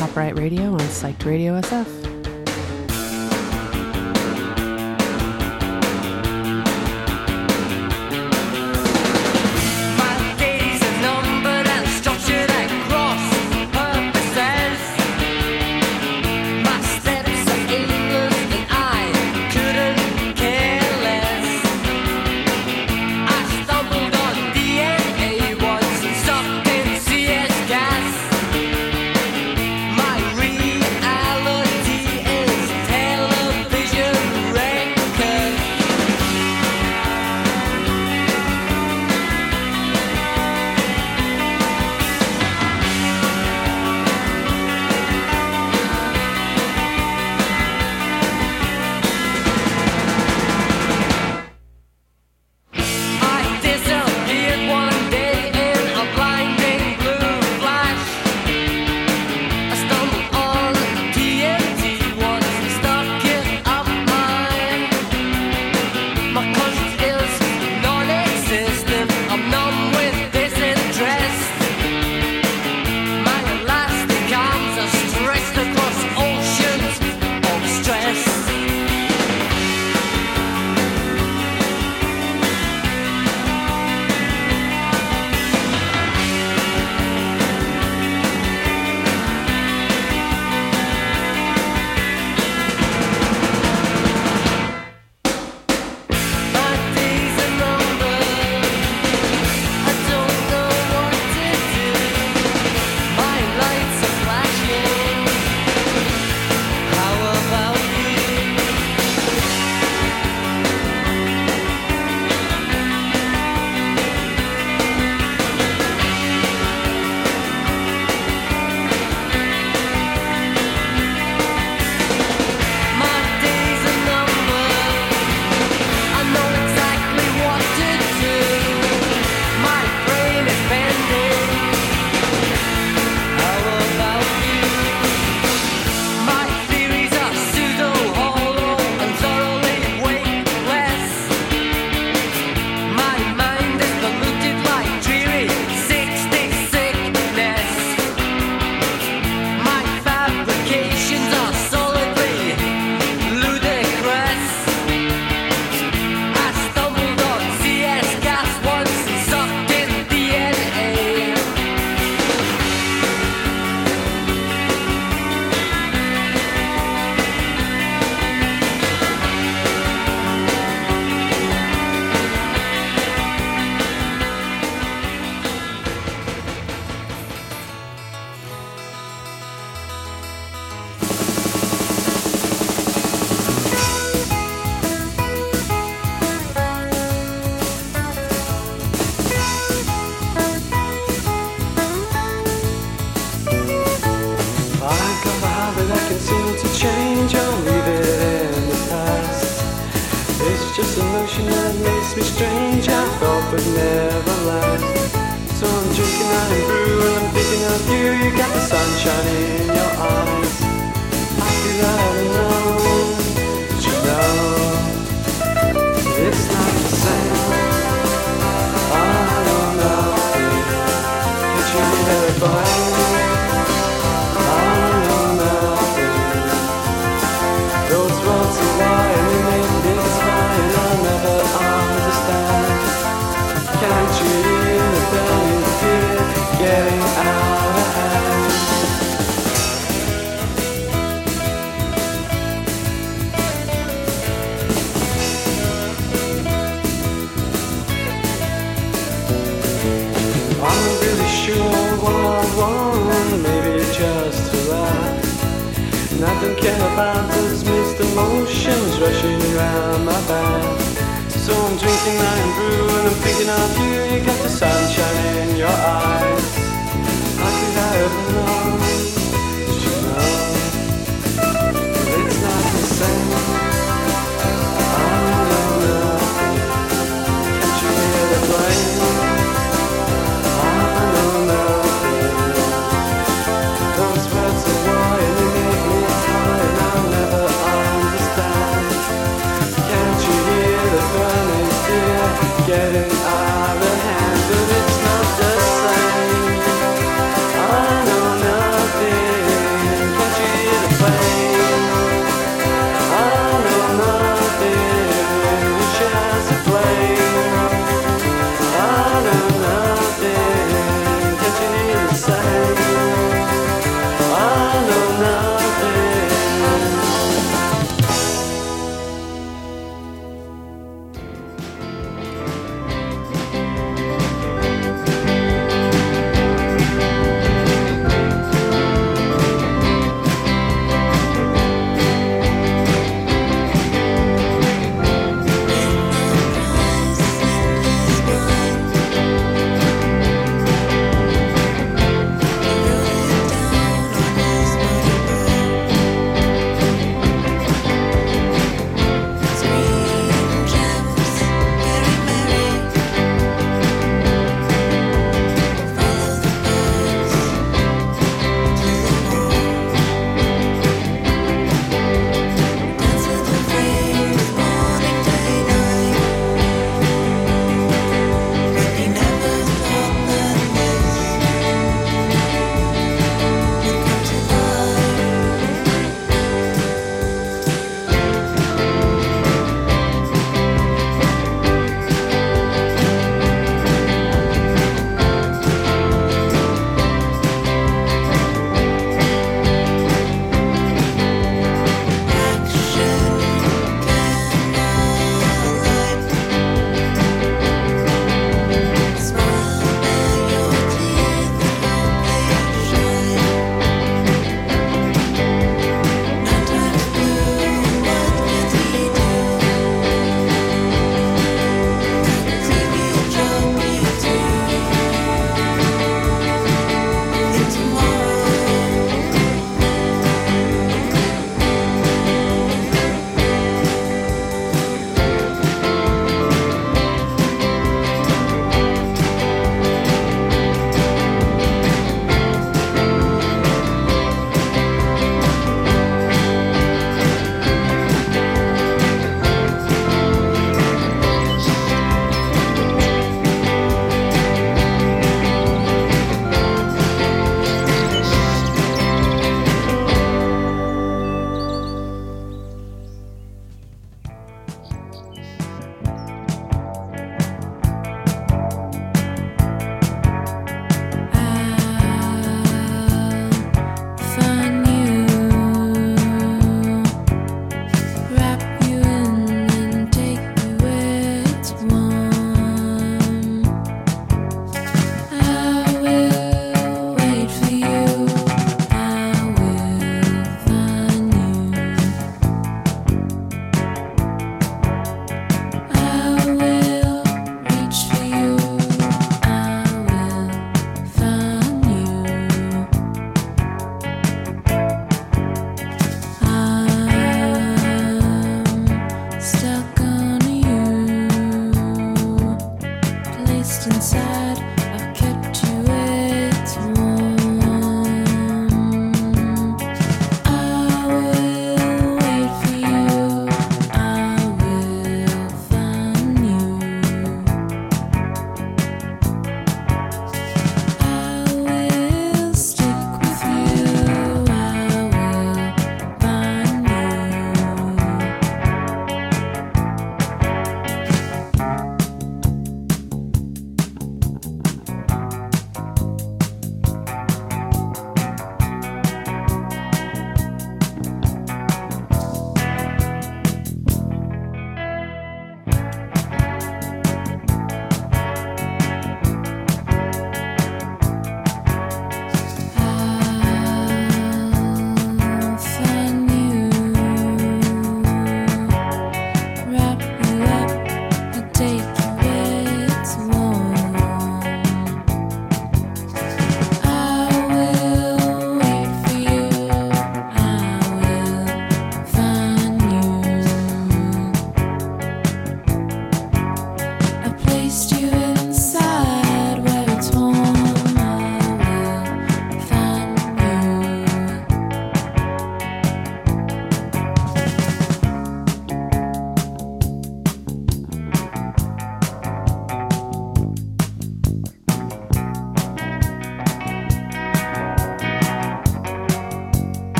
Pop Riot Radio on Psyched Radio SF.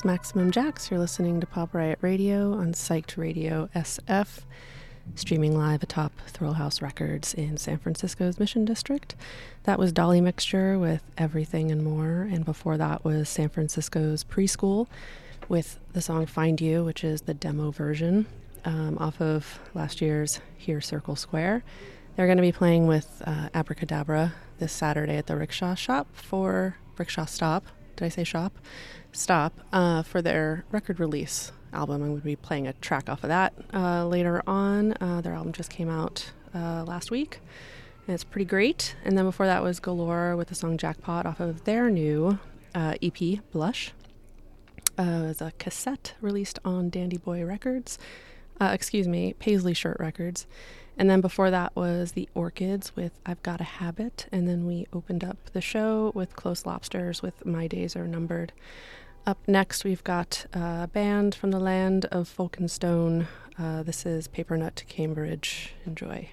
Is Maximum Jax. You're listening to Pop Riot Radio on Psyched Radio SF, streaming live atop Thrillhouse Records in San Francisco's Mission District. That was Dolly Mixture with Everything and More, and before that was San Francisco's Preschool with the song Find You, which is the demo version um, off of last year's Here Circle Square. They're going to be playing with uh, Abracadabra this Saturday at the Rickshaw Shop for Rickshaw Stop. Did I say shop? Stop uh, for their record release album. I'm going to be playing a track off of that uh, later on. Uh, their album just came out uh, last week, and it's pretty great. And then before that was Galore with the song Jackpot off of their new uh, EP, Blush. Uh, it was a cassette released on Dandy Boy Records. excuse me, Paisley Shirt Records. And then before that was the Orchids with I've Got a Habit. And then we opened up the show with Close Lobsters with My Days Are Numbered. Up next, we've got a band from the land of Folkestone. Uh, this is Papernut Cambridge. Enjoy.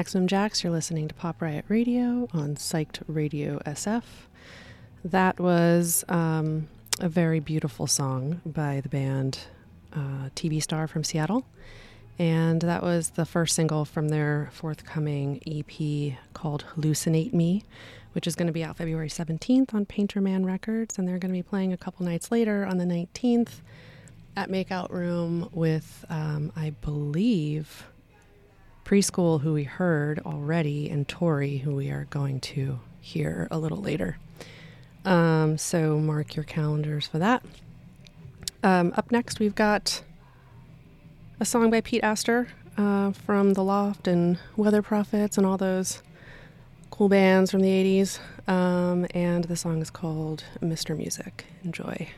Maximum Jax. You're listening to Pop Riot Radio on Psyched Radio SF. That was um, a very beautiful song by the band uh, TV Star from Seattle. And that was the first single from their forthcoming EP called Hallucinate Me, which is going to be out February 17th on Painter Man Records. And they're going to be playing a couple nights later on the 19th at Makeout Room with, um, I believe, Preschool, who we heard already, and Tori, who we are going to hear a little later. Um, so mark your calendars for that. Um, up next, we've got a song by Pete Astor uh, from The Loft and Weather Prophets and all those cool bands from the 80s. Um, and the song is called Mr. Music. Enjoy.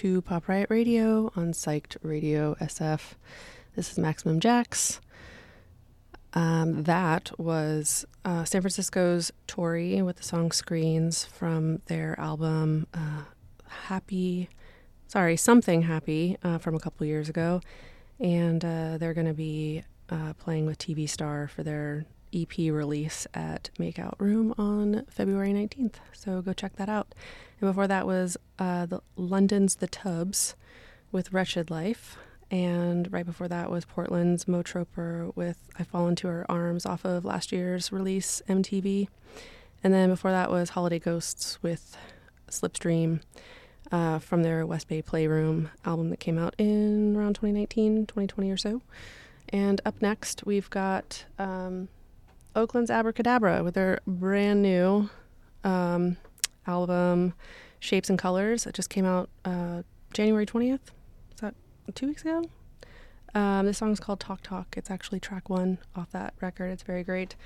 To Pop Riot Radio on Psyched Radio SF. This is Maximum Jax. Um, that was uh, San Francisco's Tori with the song Screens from their album uh, Happy, sorry, Something Happy uh, from a couple years ago. And uh, they're going to be uh, playing with TV Star for their EP release at Makeout Room on February 19th. So go check that out. And before that was uh, the London's The Tubs with Wretched Life. And right before that was Portland's Mo Troper with I Fall Into Her Arms off of last year's release, MTV. And then before that was Holiday Ghosts with Slipstream uh, from their West Bay Playroom album that came out in around 2019, 2020 or so. And up next, we've got um, Oakland's Abracadabra with their brand new um, album, Shapes and Colors. It just came out uh, January 20th. Is that two weeks ago? Um, this song is called Talk Talk. It's actually track one off that record. It's very great.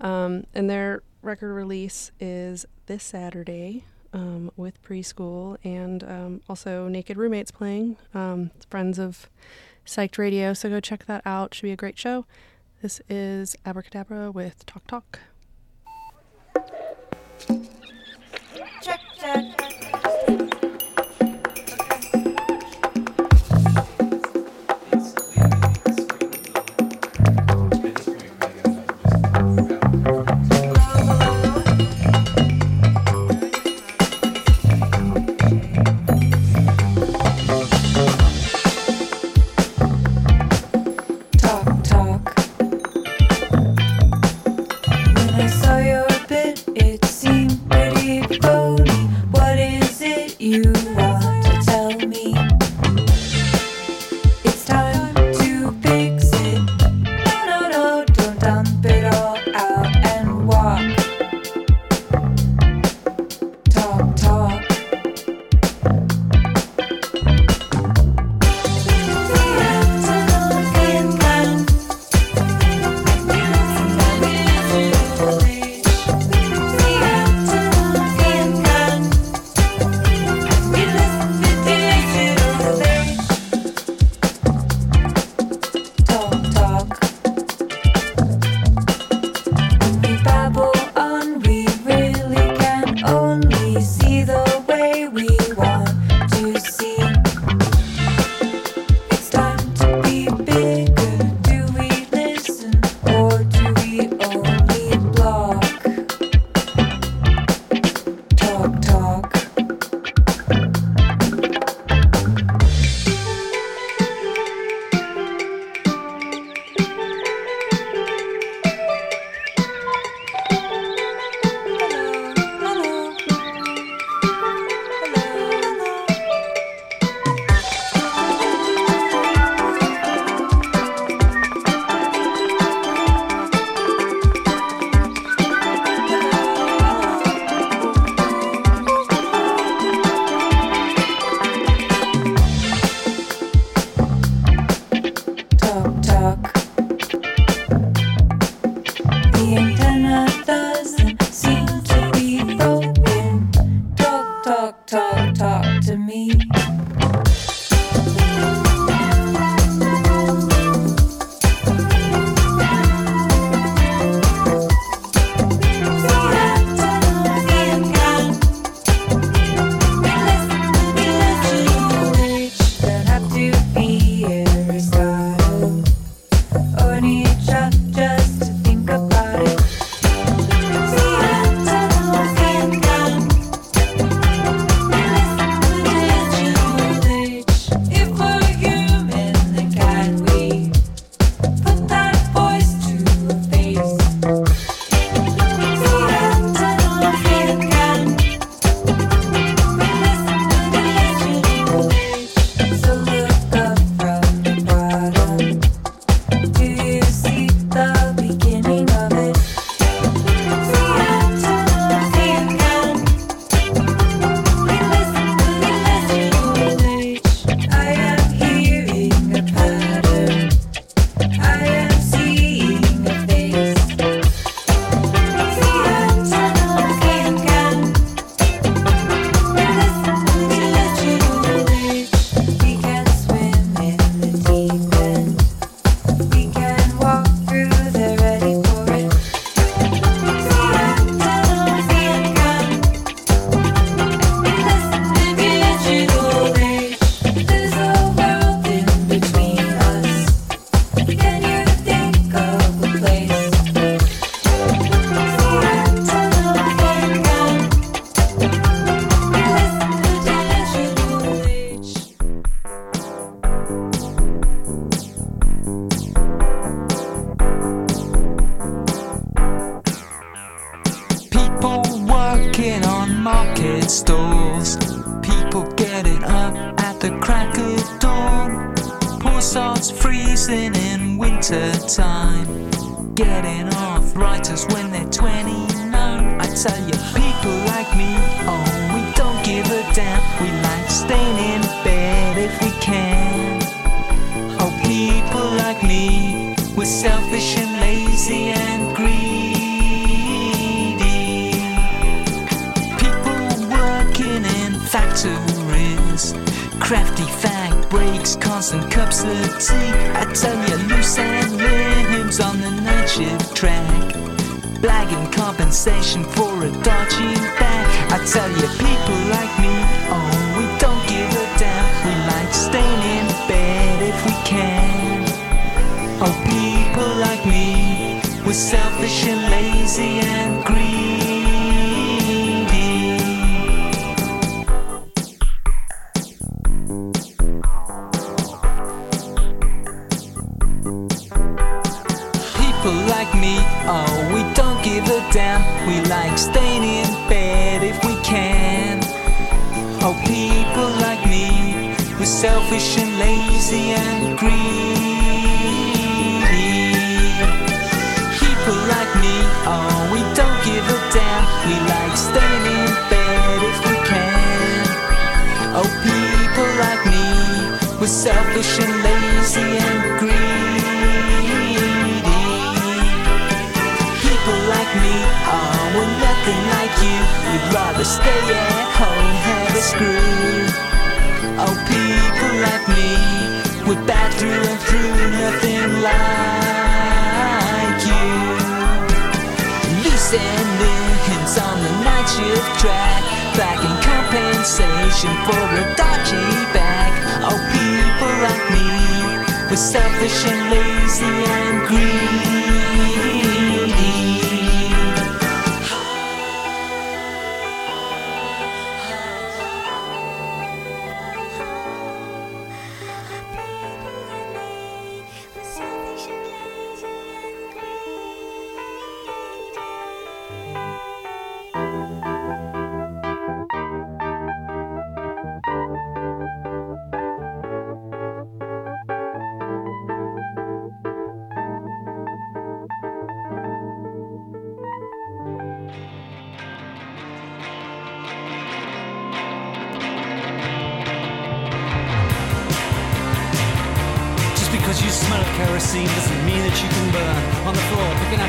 Um, and their record release is this Saturday um, with preschool and um, also Naked Roommates playing. Um, friends of Psyched Radio. So go check that out. Should be a great show. This is Abracadabra with Talk Talk.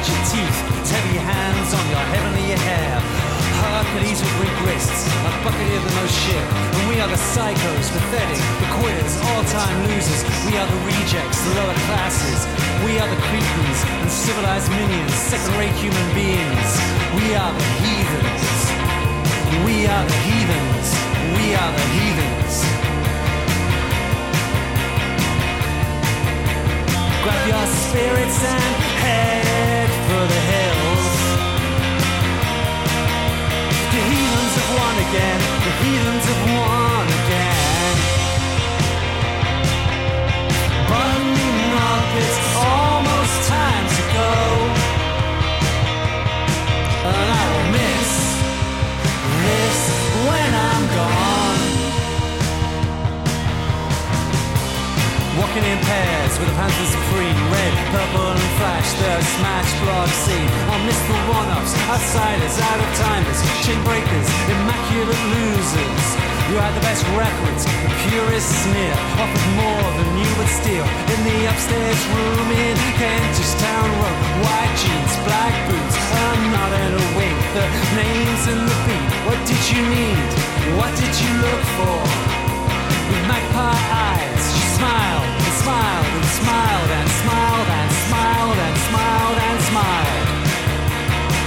Your teeth, heavy hands on your heavenly hair. Hercules with weak wrists, a bucketeer the most shit. And we are the psychos, pathetic, the quitters, all-time losers. We are the rejects, the lower classes. We are the cretins and civilized minions, second-rate human beings. We are the heathens. We are the heathens. We are the heathens. Grab your spirits and head again. The heathens have won Walking in pairs with the Panthers supreme Red, purple and flash, the smash block scene I'll miss the one-offs, outsiders, out of timers Chin breakers, immaculate losers You had the best records, the purest sneer Offered more than you would steal In the upstairs room in Kentish Town Road White jeans, black boots, I'm not in a wink The names and the beat, what did you need? What did you look for? with magpie eyes. Smiled and smiled and smiled and smiled and smiled and smiled and smiled.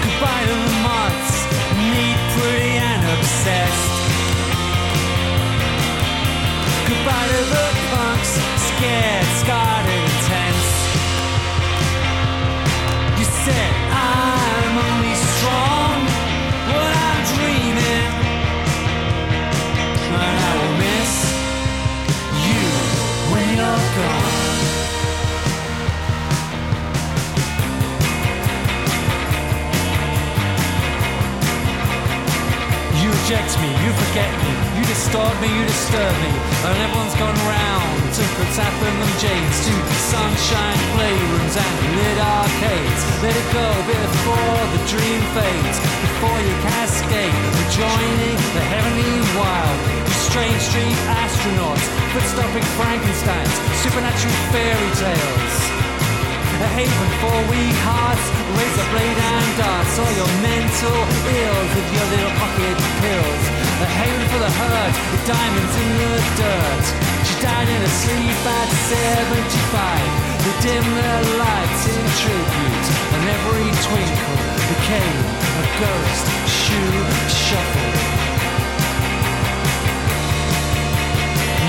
Goodbye to the months, neat, pretty, and obsessed. Goodbye to the punks, scared, reject me, you forget me, you distort me, you disturb me. And everyone's gone round to tap and them jades to the sunshine playrooms and lit arcades. Let it go before the dream fades, before you cascade, joining the heavenly wild. Strange street astronauts, foot stomping Frankensteins, supernatural fairy tales. A haven for weak hearts, razor blade and darts, all your mental ills with your little pocket pills. A haven for the hurt, with diamonds in the dirt. She died in her sleep at 75. They dim their lights in tribute, and every twinkle became a ghost shoe shuffle.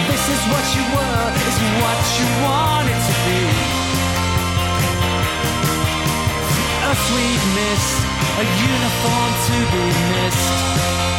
This is what you were, is what you wanted to be. Sweet mist, a uniform to be missed.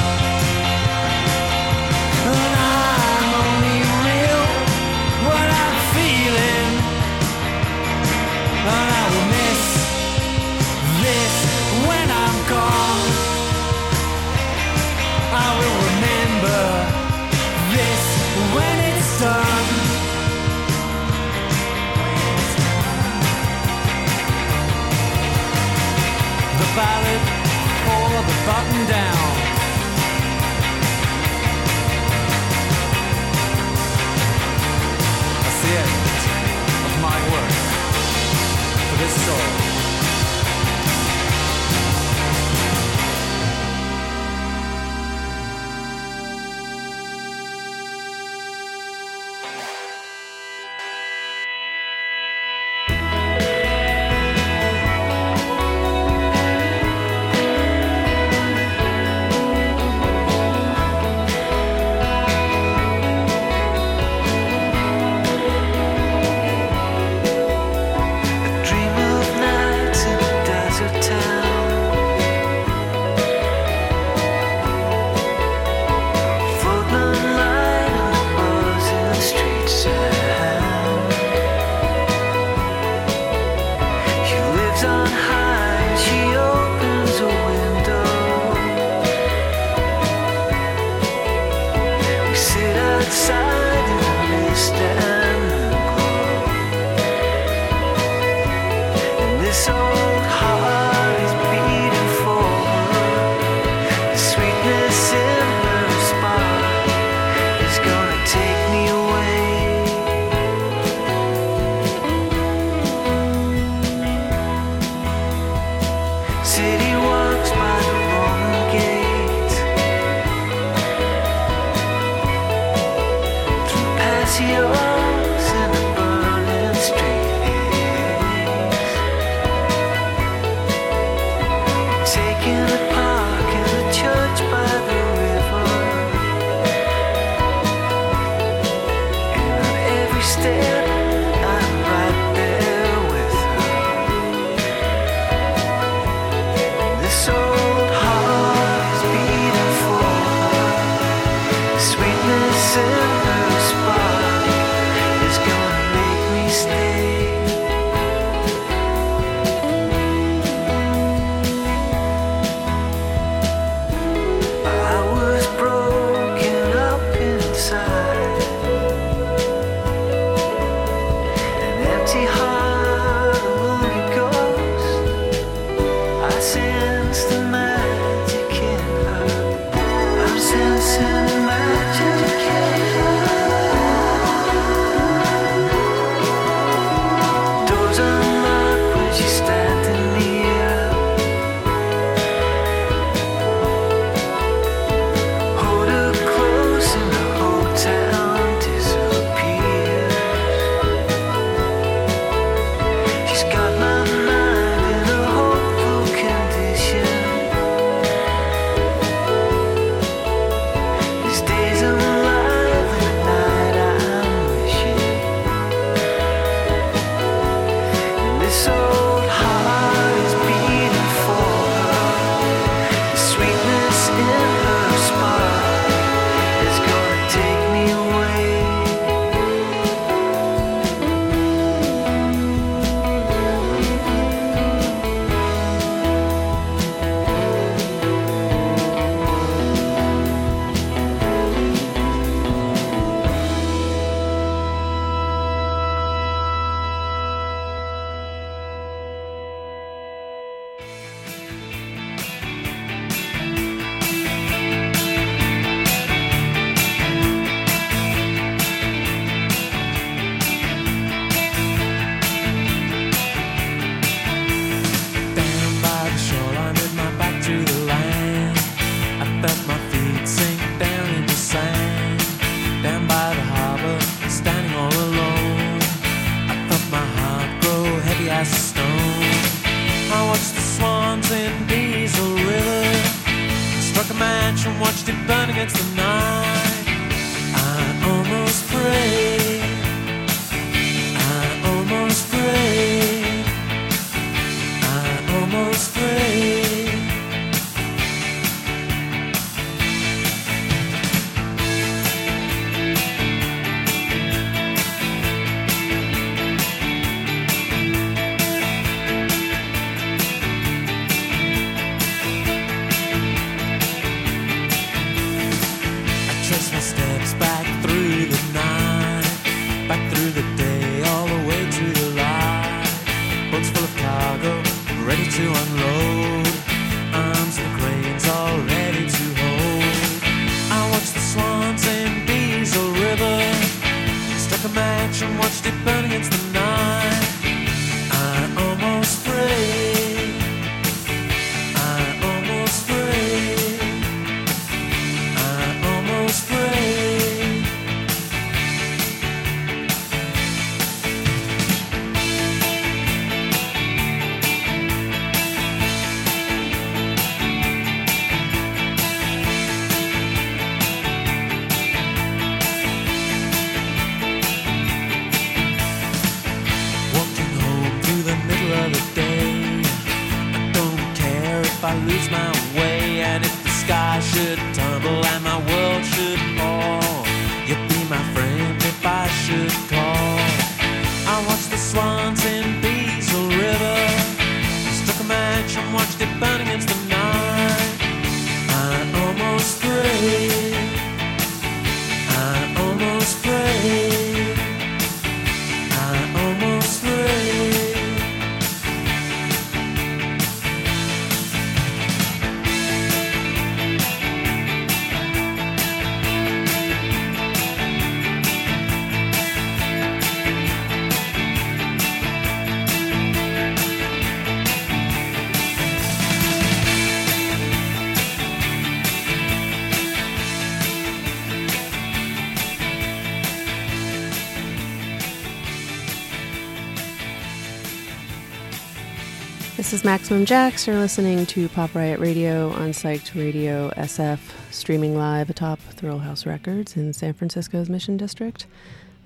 Maximum Jax. You're listening to Pop Riot Radio on Psyched Radio SF, streaming live atop Thrillhouse Records in San Francisco's Mission District.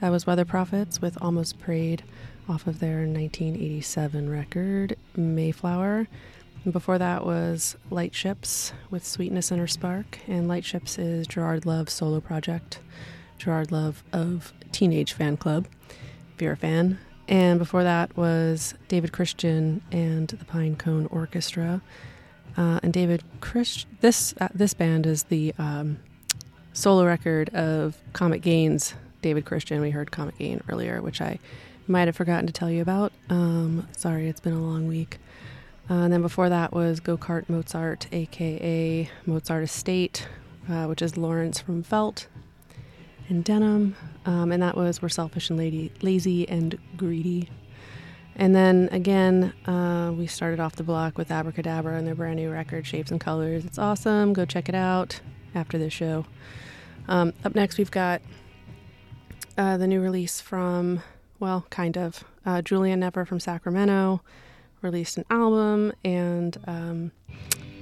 That was Weather Prophets with Almost Prayed off of their 1987 record, Mayflower. And before that was Lightships with Sweetness and Inner Spark. And Lightships is Gerard Love's solo project. Gerard Love of Teenage Fanclub, if you're a fan. And before that was David Christian and the Pine Cone Orchestra. Uh, and David Christ this uh, this band is the um, solo record of Comet Gain's. David Christian. We heard Comet Gain earlier, which I might have forgotten to tell you about. Um, sorry, it's been a long week. Uh, and then before that was Go Kart Mozart, aka Mozart Estate, uh, which is Lawrence from Felt and Denim. Um, and that was We're Selfish and lady, Lazy and Greedy. And then again, uh, we started off the block with Abracadabra and their brand new record, Shapes and Colors. It's awesome. Go check it out after this show. Um, up next, we've got uh, the new release from, well, kind of. Uh, Julia Never from Sacramento released an album, and um,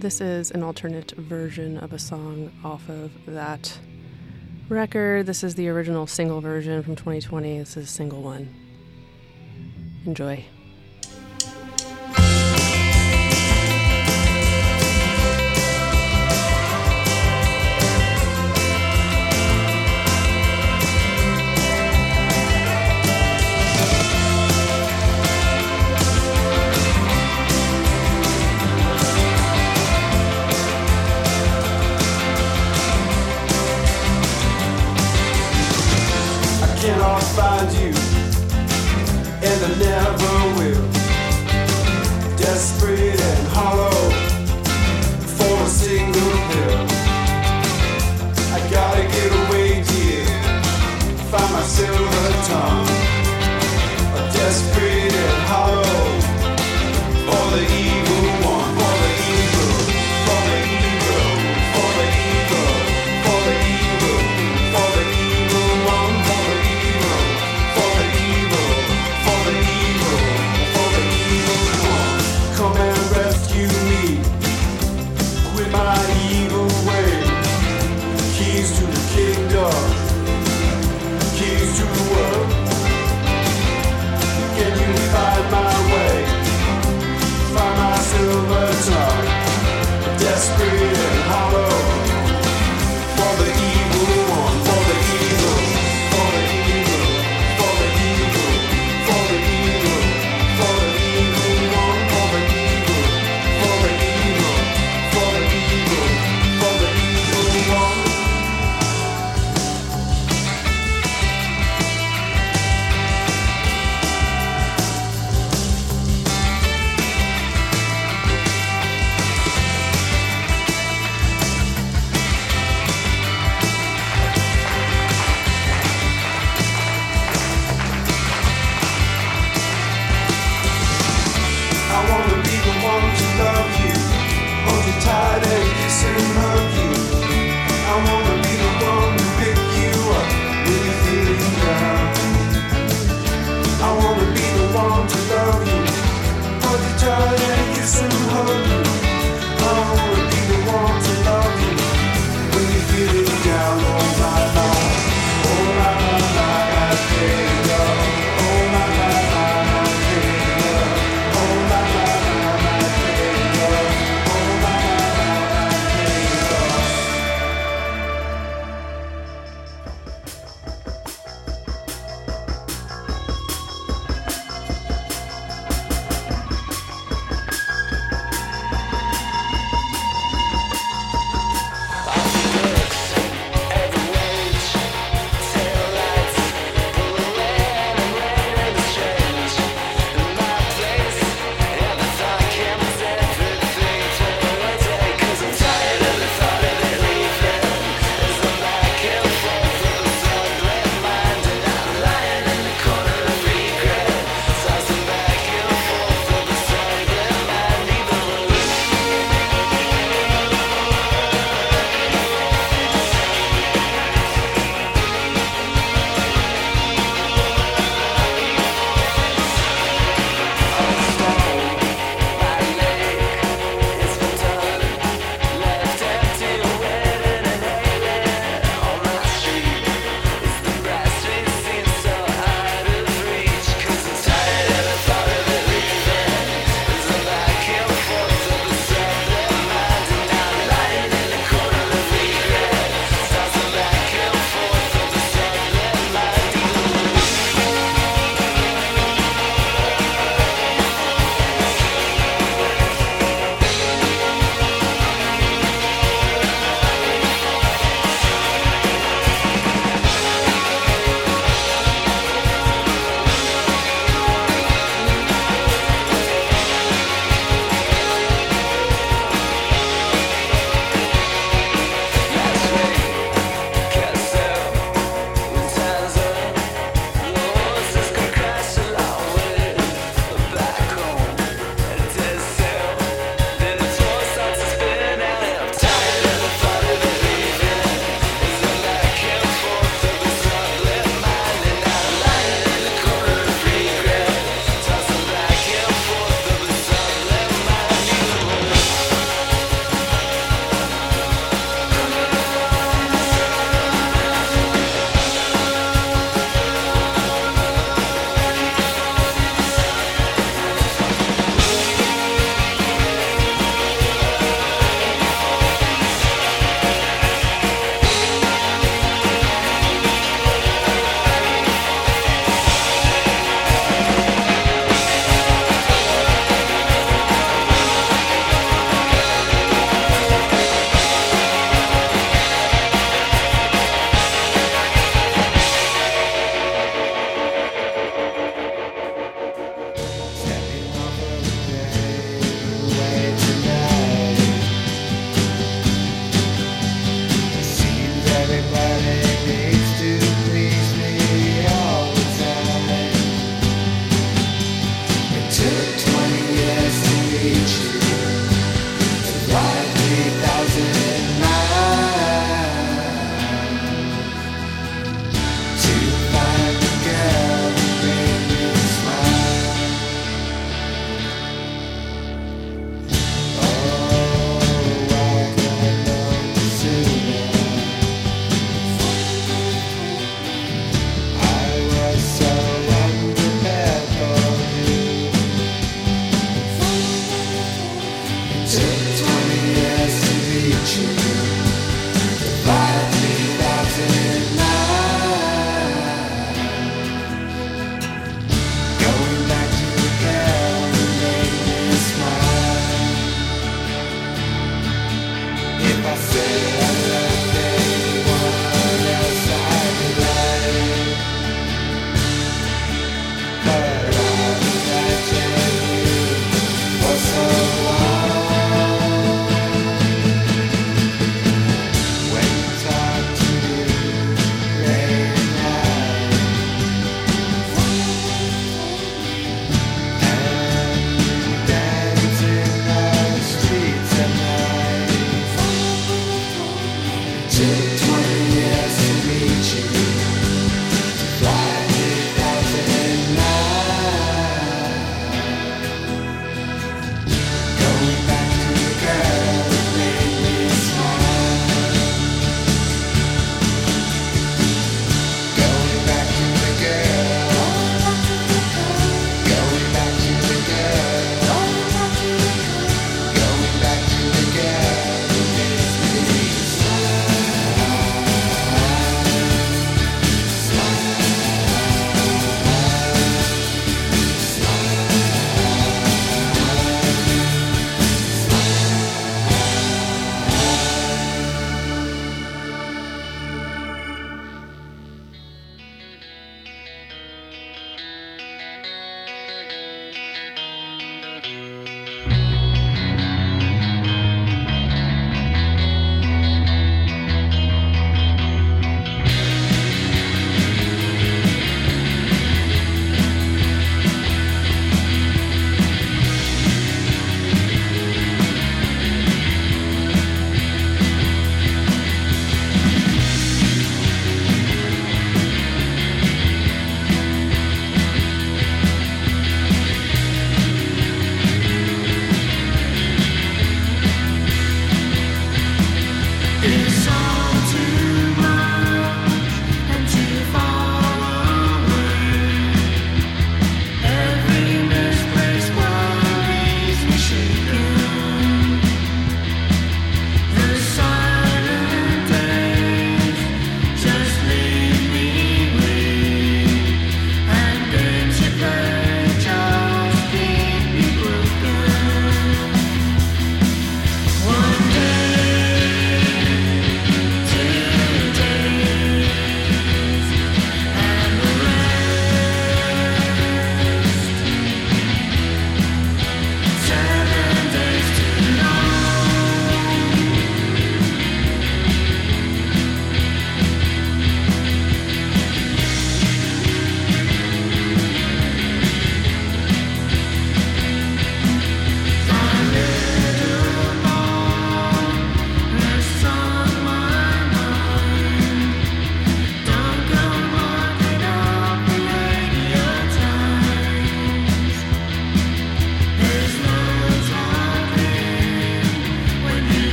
this is an alternate version of a song off of that record. This is the original single version from 2020. This is a single one. Enjoy. Silver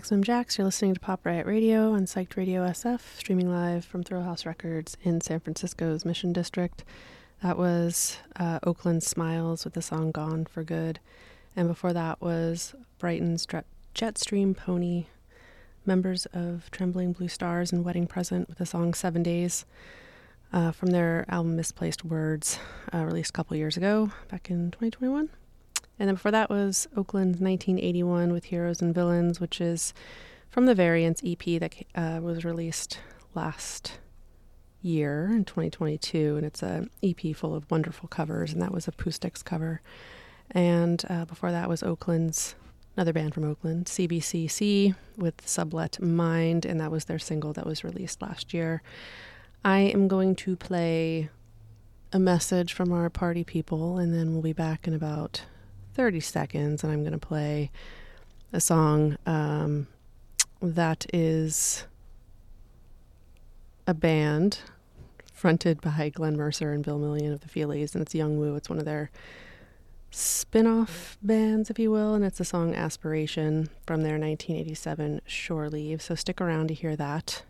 Maximum Jax. You're listening to Pop Riot Radio on Psyched Radio SF, streaming live from Thrillhouse Records in San Francisco's Mission District. That was uh, Oakland Smiles with the song Gone for Good. And before that was Brighton's Jetstream Pony, members of Trembling Blue Stars and Wedding Present with the song Seven Days uh, from their album Misplaced Words, uh, released a couple years ago, back in 2021. And then before that was Oakland's 1981 with Heroes and Villains, which is from the Variants EP that uh, was released last year in 2022. And it's an EP full of wonderful covers, and that was a Acoustics cover. And uh, before that was Oakland's another band from Oakland, CBCC, with Sublet Mind, and that was their single that was released last year. I am going to play a message from our party people, and then we'll be back in about 30 seconds, and I'm going to play a song um, that is a band fronted by Glenn Mercer and Bill Million of the Feelies, and it's Yung Wu. It's one of their spin off bands, if you will, and it's the song Aspiration from their 1987 Shore Leave. So stick around to hear that,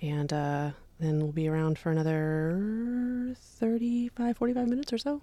and uh, then we'll be around for another 35, 45 minutes or so.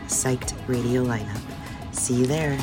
psyched radio lineup. See you there.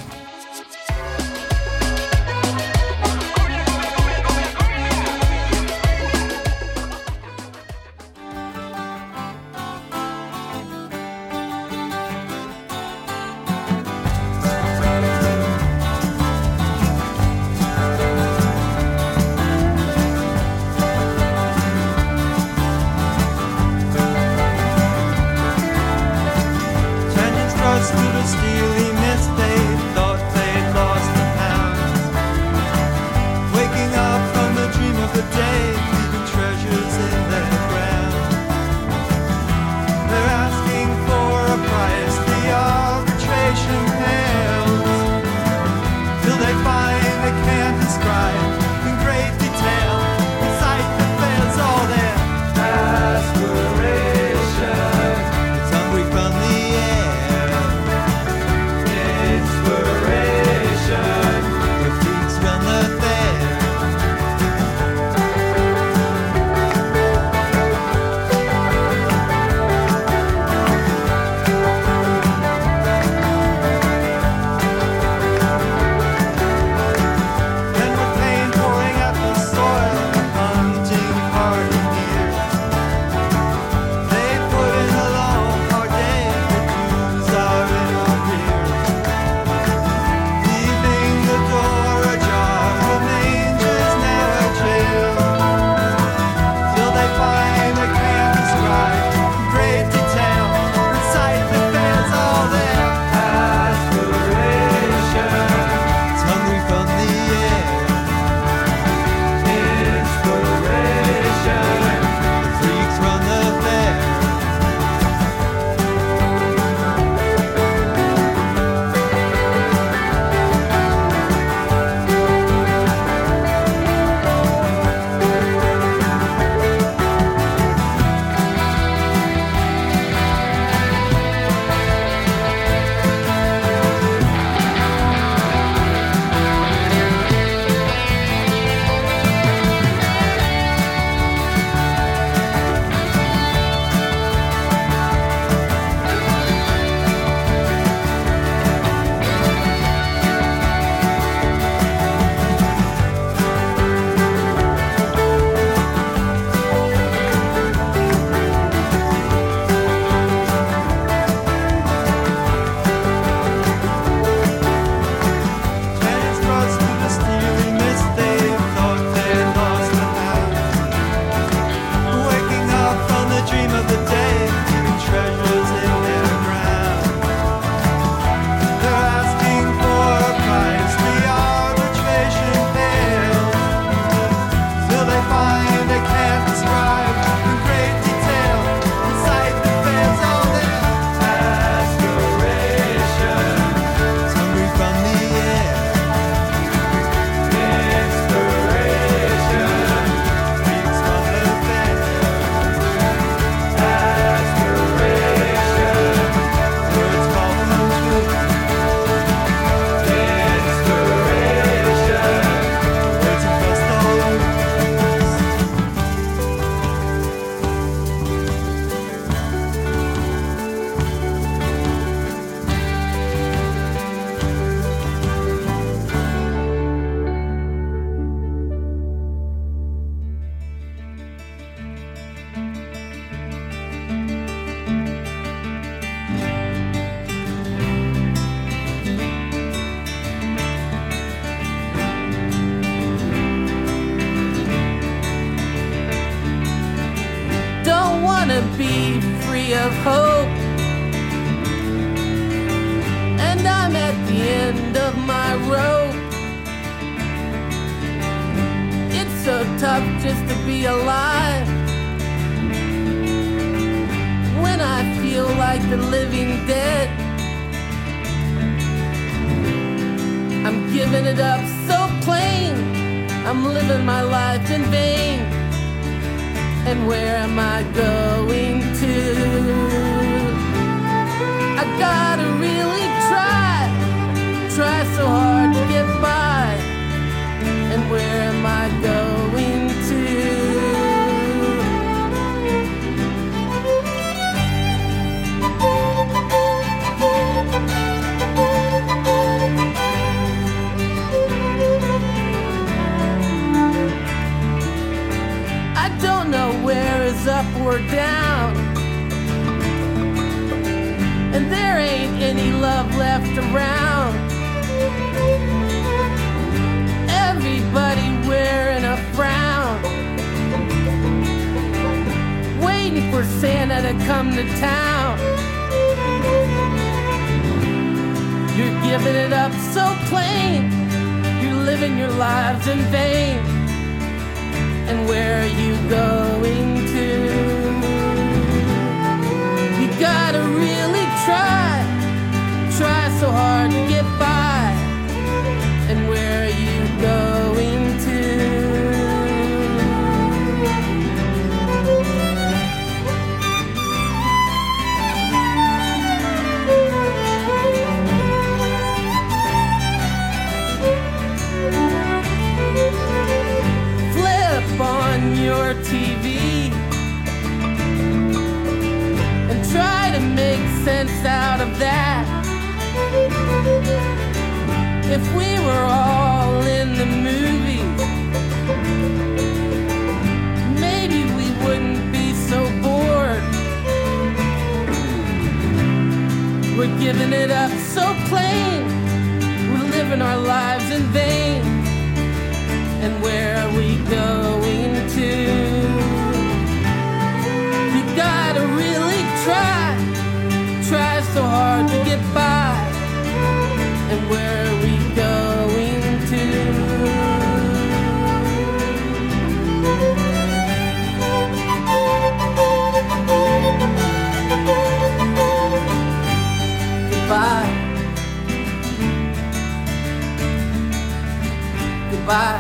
so hard to get by? And where am I going to? I don't know where is up or down. And there ain't any love left around. For Santa to come to town. You're giving it up so plain. You're living your lives in vain. And where are you going to? You gotta really try, try so hard to get out of that. If we were all in the movie, maybe we wouldn't be so bored. We're giving it up so plain, we're living our lives in vain. And where we going by. And where are we going to? Goodbye. Goodbye.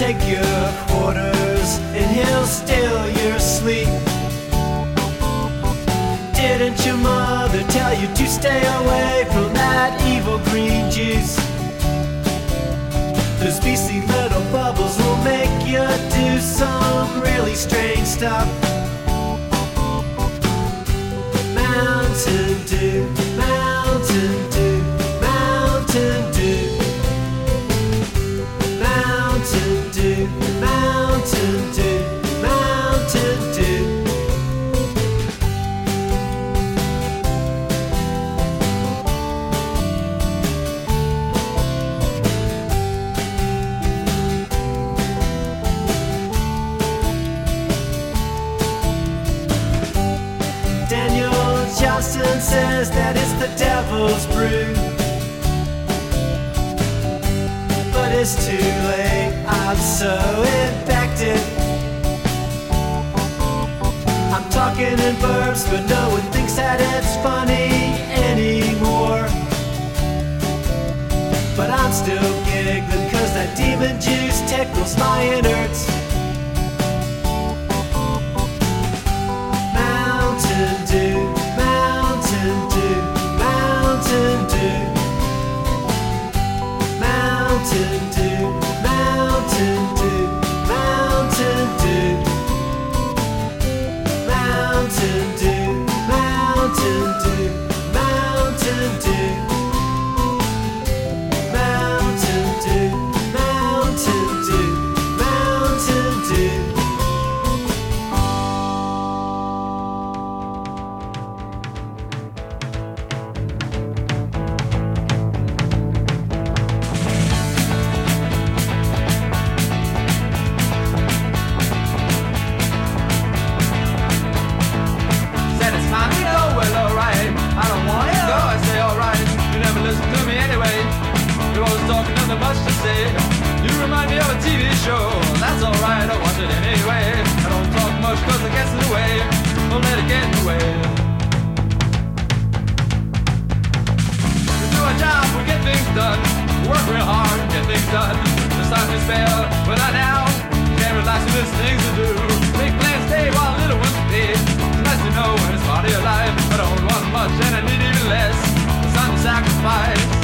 Take your quarters and he'll steal your sleep. Didn't your mother tell you to stay away from that evil green juice? Those beastly little bubbles will make you do some really strange stuff. Mountain Dew, brew. But it's too late, I'm so infected. I'm talking in verbs, but no one thinks that it's funny anymore. But I'm still giggling, cause that demon juice tickles my innards. Done. Work real hard, get things done. There's time to spare, but not now. Can't relax there's things to do. Make plans stay while little ones feed. It's nice to know when it's part life. I don't want much and I need even less. It's time to sacrifice.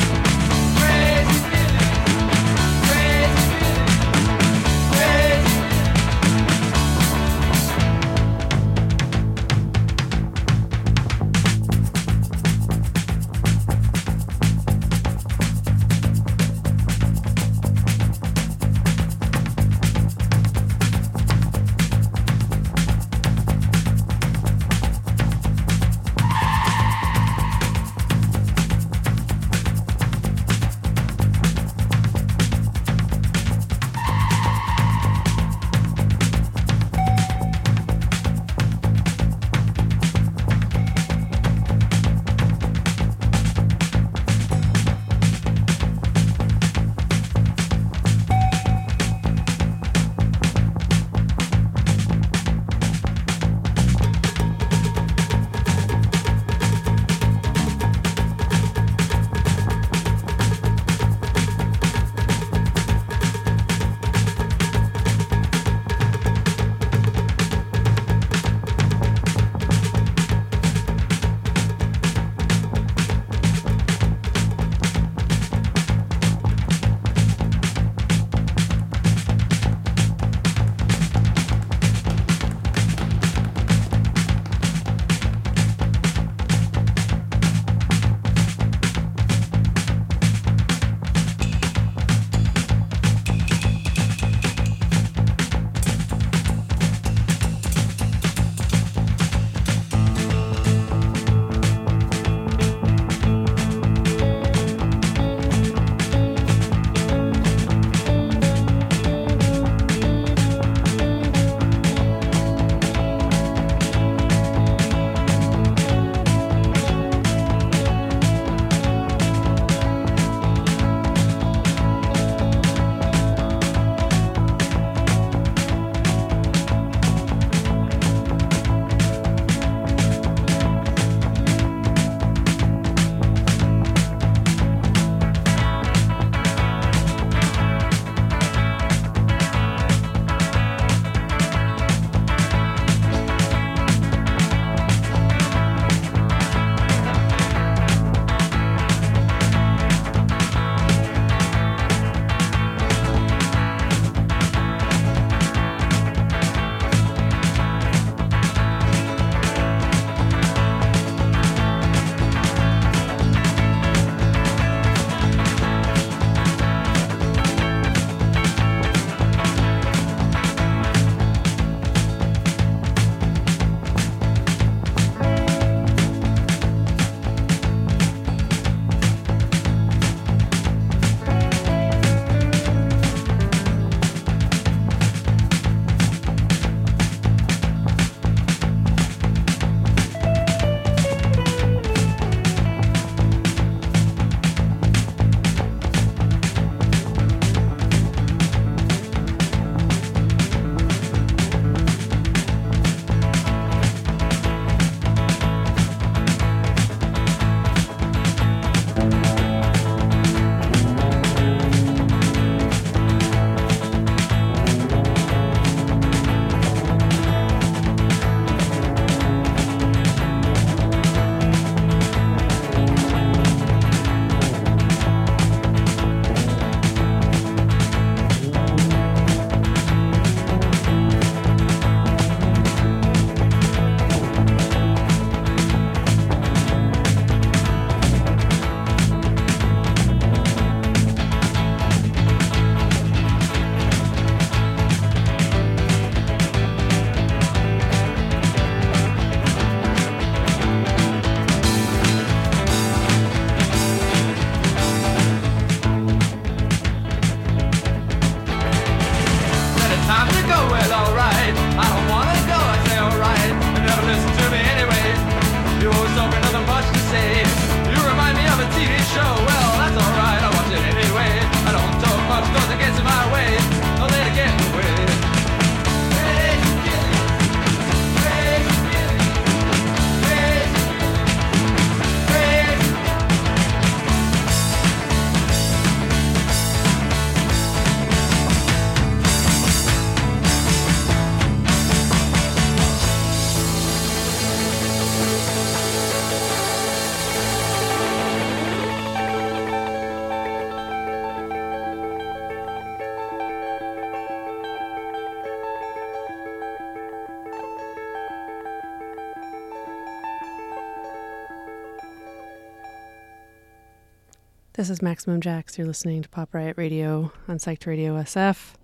This is Maximum Jax. You're listening to Pop Riot Radio on Psyched Radio SF.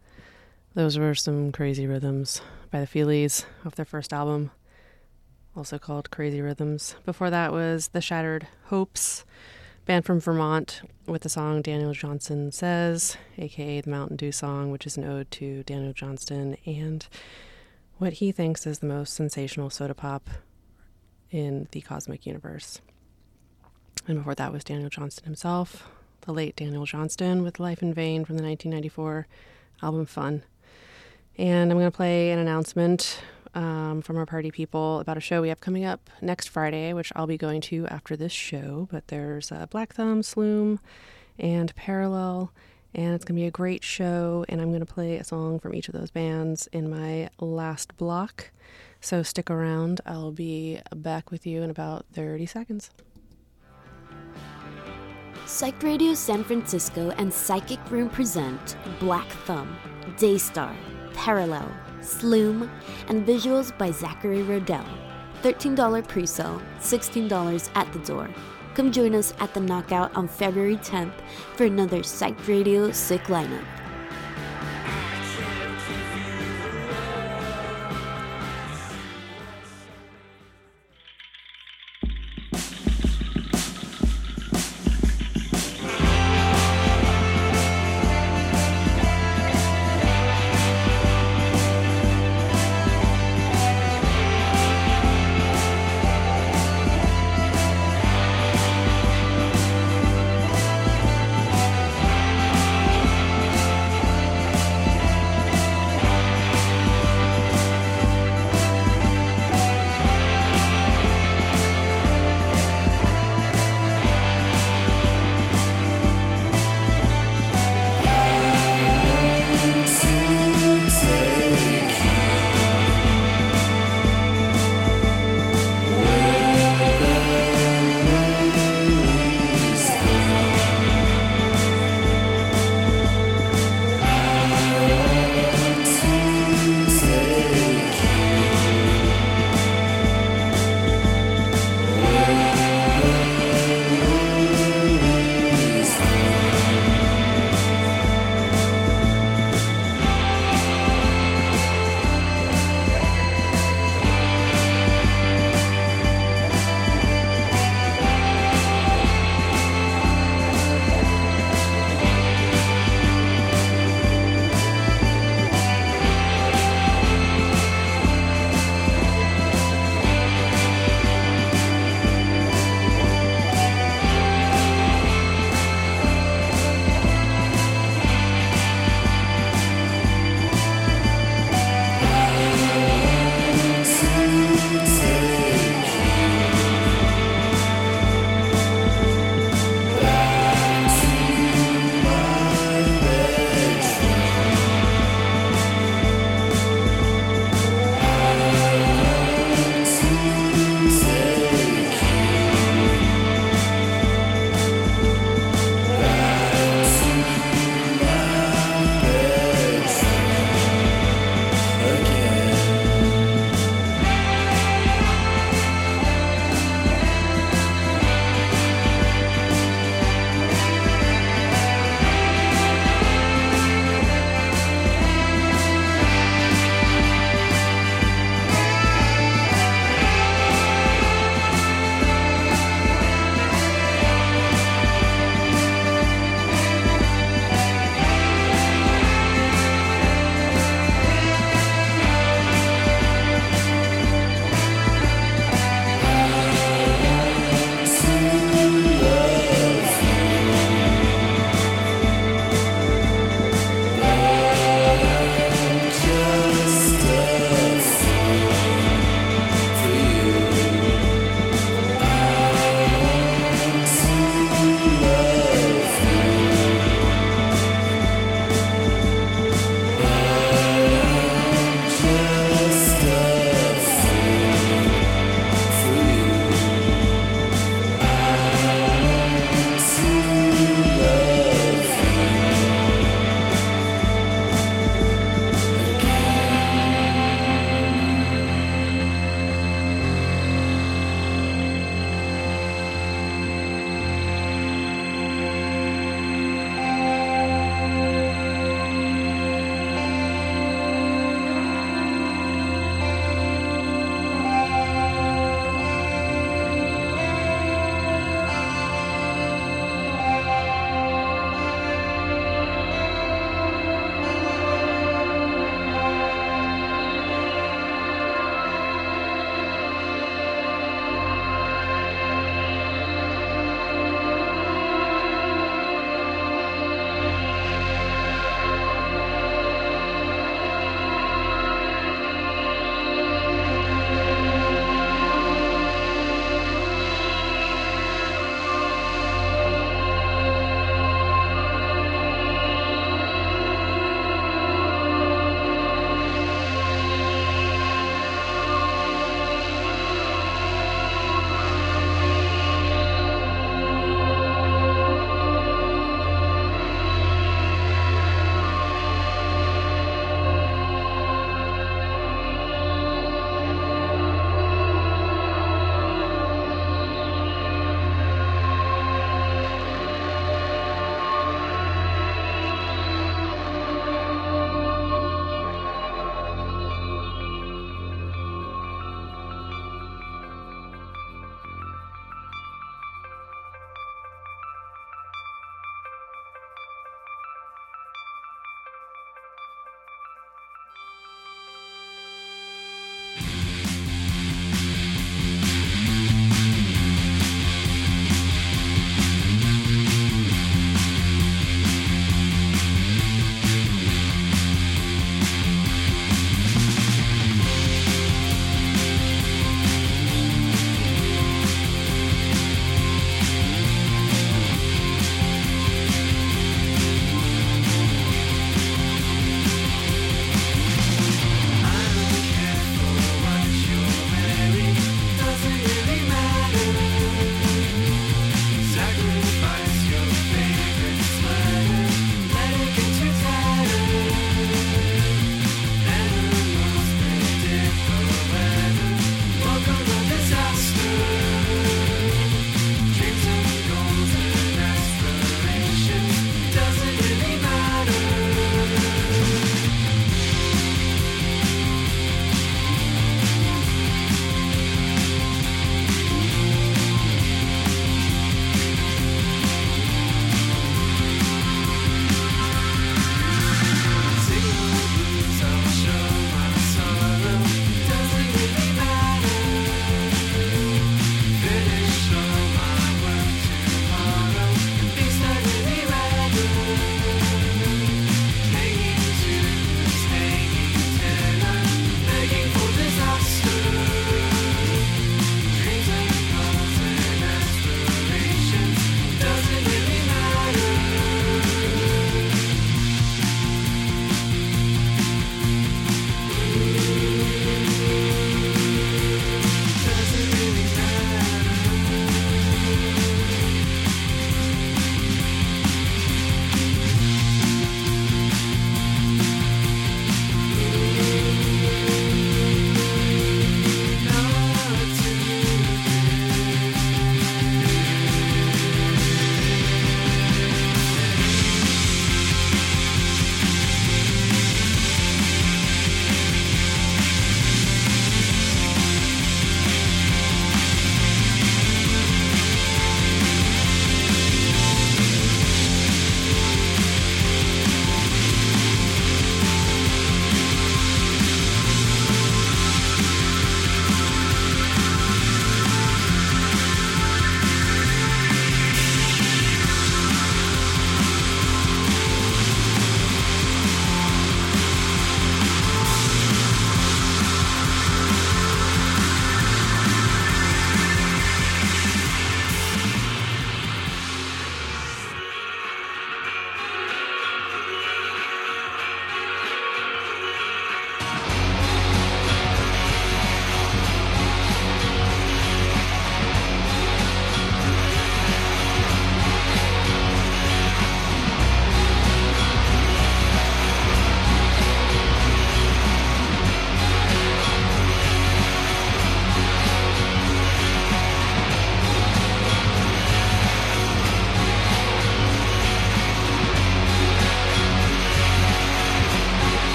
Those were some crazy rhythms by the Feelies off their first album, also called Crazy Rhythms. Before that was The Shattered Hopes, band from Vermont, with the song Daniel Johnson Says, aka the Mountain Dew song, which is an ode to Daniel Johnston and what he thinks is the most sensational soda pop in the cosmic universe. And before that was Daniel Johnston himself, the late Daniel Johnston with Life in Vain from the 1994 album Fun. And I'm going to play an announcement um, from our party people about a show we have coming up next Friday, which I'll be going to after this show. But there's uh, Black Thumb, Sloom, and Parallel, and it's going to be a great show. And I'm going to play a song from each of those bands in my last block. So stick around. I'll be back with you in about 30 seconds. Psych Radio San Francisco and Psychic Room present Black Thumb, Daystar, Parallel, Sloom, and visuals by Zachary Rodell. $13 pre sale, $16 at the door. Come join us at the Knockout on February 10th for another Psych Radio Sick lineup.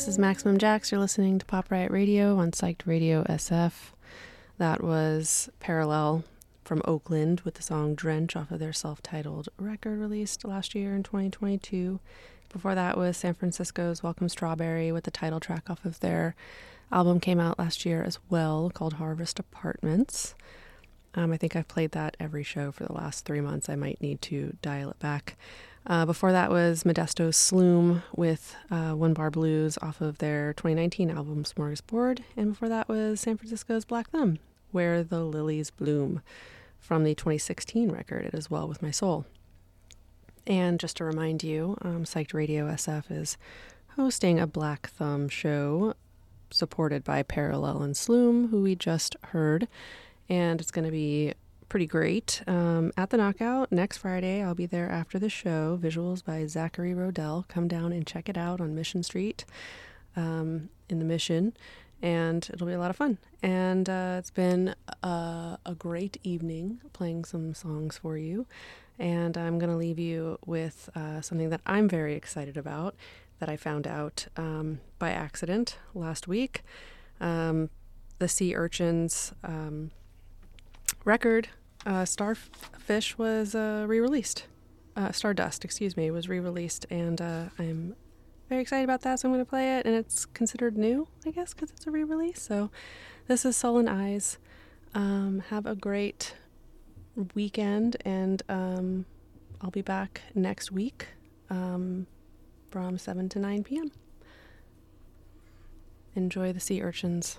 This is Maximum Jax. You're listening to Pop Riot Radio on Psyched Radio SF. That was Parallel from Oakland with the song Drench off of their self titled record released last year in 2022. Before that was San Francisco's Welcome Strawberry with the title track off of their album came out last year as well called Harvest Apartments. Um, I think I've played that every show for the last three months. I might need to dial it back. Uh, before that was Modesto's Sloom with uh, One Bar Blues off of their 2019 album Smorgasbord. And before that was San Francisco's Black Thumb, Where the Lilies Bloom from the 2016 record, It Is Well With My Soul. And just to remind you, um, Psyched Radio SF is hosting a Black Thumb show supported by Parallel and Sloom, who we just heard. And it's going to be pretty great. Um, at the Knockout next Friday, I'll be there after the show. Visuals by Zachary Rodell. Come down and check it out on Mission Street um, in the Mission, and it'll be a lot of fun. And uh, it's been a, a great evening playing some songs for you. And I'm going to leave you with uh, something that I'm very excited about that I found out um, by accident last week. Um, the Sea Urchins um, record uh, Starfish was uh, re-released. Uh, Stardust, excuse me, was re-released, and uh, I'm very excited about that. So I'm going to play it, and it's considered new, I guess, because it's a re-release. So this is Sullen and Eyes. Um, have a great weekend, and um, I'll be back next week um, from 7 to 9 p.m. Enjoy the sea urchins.